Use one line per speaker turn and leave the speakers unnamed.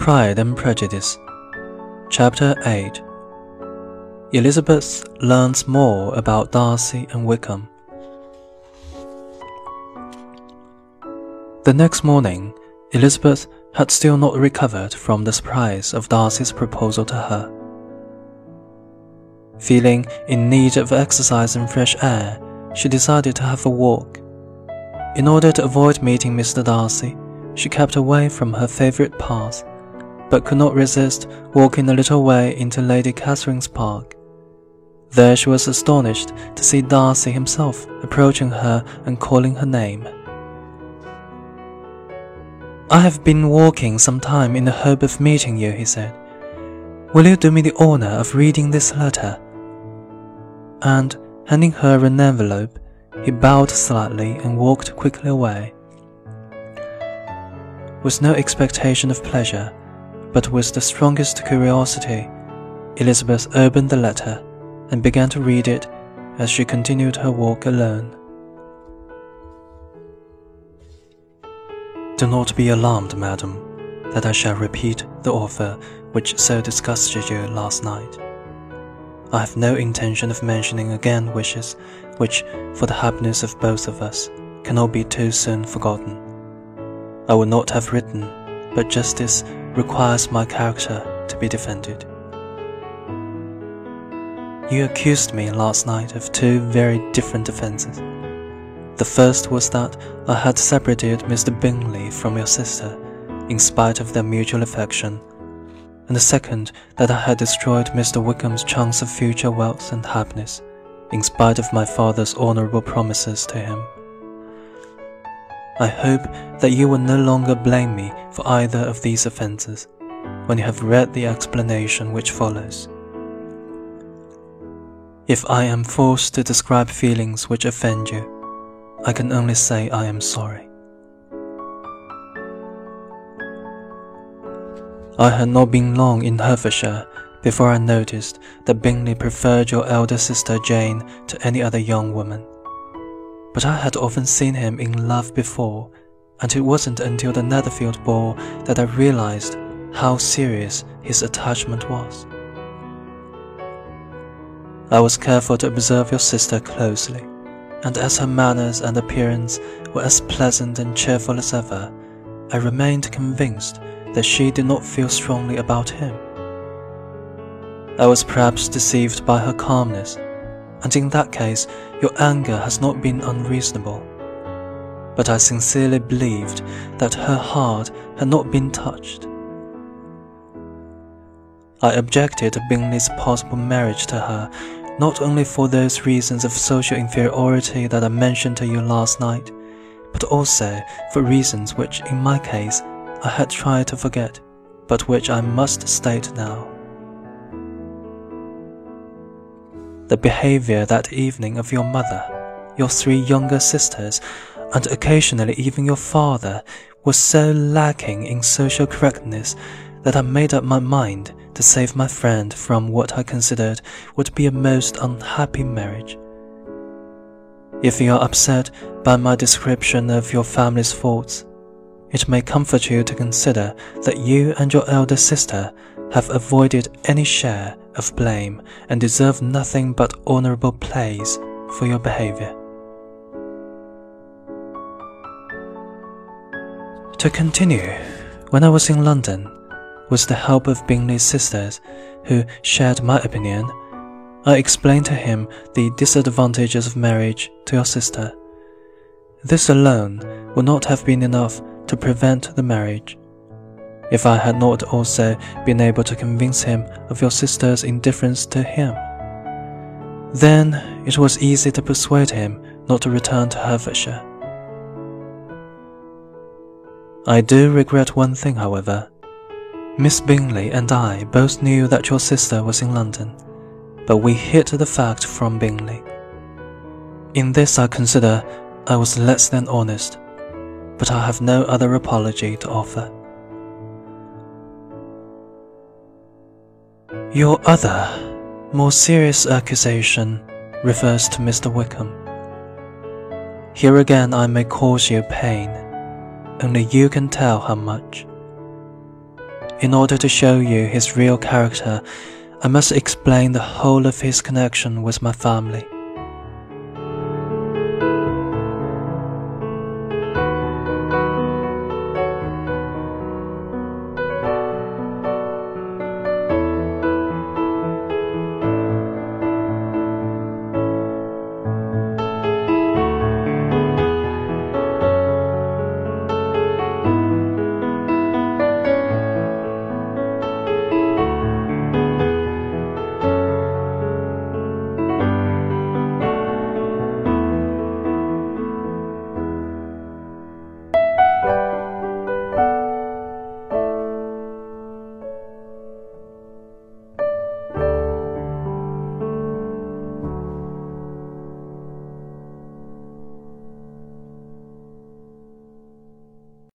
Pride and Prejudice, Chapter 8 Elizabeth learns more about Darcy and Wickham. The next morning, Elizabeth had still not recovered from the surprise of Darcy's proposal to her. Feeling in need of exercise and fresh air, she decided to have a walk. In order to avoid meeting Mr. Darcy, she kept away from her favorite path but could not resist walking a little way into Lady Catherine's park. There she was astonished to see Darcy himself approaching her and calling her name. I have been walking some time in the hope of meeting you, he said. Will you do me the honor of reading this letter? And, handing her an envelope, he bowed slightly and walked quickly away. With no expectation of pleasure, but with the strongest curiosity, Elizabeth opened the letter and began to read it as she continued her walk alone. Do not be alarmed, madam, that I shall repeat the offer which so disgusted you last night. I have no intention of mentioning again wishes which, for the happiness of both of us, cannot be too soon forgotten. I would not have written, but justice requires my character to be defended. You accused me last night of two very different offences. The first was that I had separated Mr. Bingley from your sister, in spite of their mutual affection, and the second that I had destroyed Mr. Wickham's chance of future wealth and happiness, in spite of my father's honourable promises to him. I hope that you will no longer blame me for either of these offences when you have read the explanation which follows. If I am forced to describe feelings which offend you, I can only say I am sorry. I had not been long in Hertfordshire before I noticed that Bingley preferred your elder sister Jane to any other young woman but I had often seen him in love before, and it wasn't until the Netherfield ball that I realized how serious his attachment was. I was careful to observe your sister closely, and as her manners and appearance were as pleasant and cheerful as ever, I remained convinced that she did not feel strongly about him. I was perhaps deceived by her calmness and in that case, your anger has not been unreasonable. But I sincerely believed that her heart had not been touched. I objected to Bingley's possible marriage to her, not only for those reasons of social inferiority that I mentioned to you last night, but also for reasons which, in my case, I had tried to forget, but which I must state now. the behavior that evening of your mother, your three younger sisters, and occasionally even your father was so lacking in social correctness that I made up my mind to save my friend from what I considered would be a most unhappy marriage. If you are upset by my description of your family's faults, it may comfort you to consider that you and your elder sister have avoided any share of blame and deserve nothing but honorable praise for your behavior. To continue, when I was in London, with the help of Bingley's sisters, who shared my opinion, I explained to him the disadvantages of marriage to your sister. This alone would not have been enough to prevent the marriage if I had not also been able to convince him of your sister's indifference to him. Then it was easy to persuade him not to return to Hertfordshire. I do regret one thing, however. Miss Bingley and I both knew that your sister was in London, but we hid the fact from Bingley. In this I consider I was less than honest, but I have no other apology to offer. Your other, more serious accusation refers to Mr. Wickham. Here again I may cause you pain, only you can tell how much. In order to show you his real character, I must explain the whole of his connection with my family.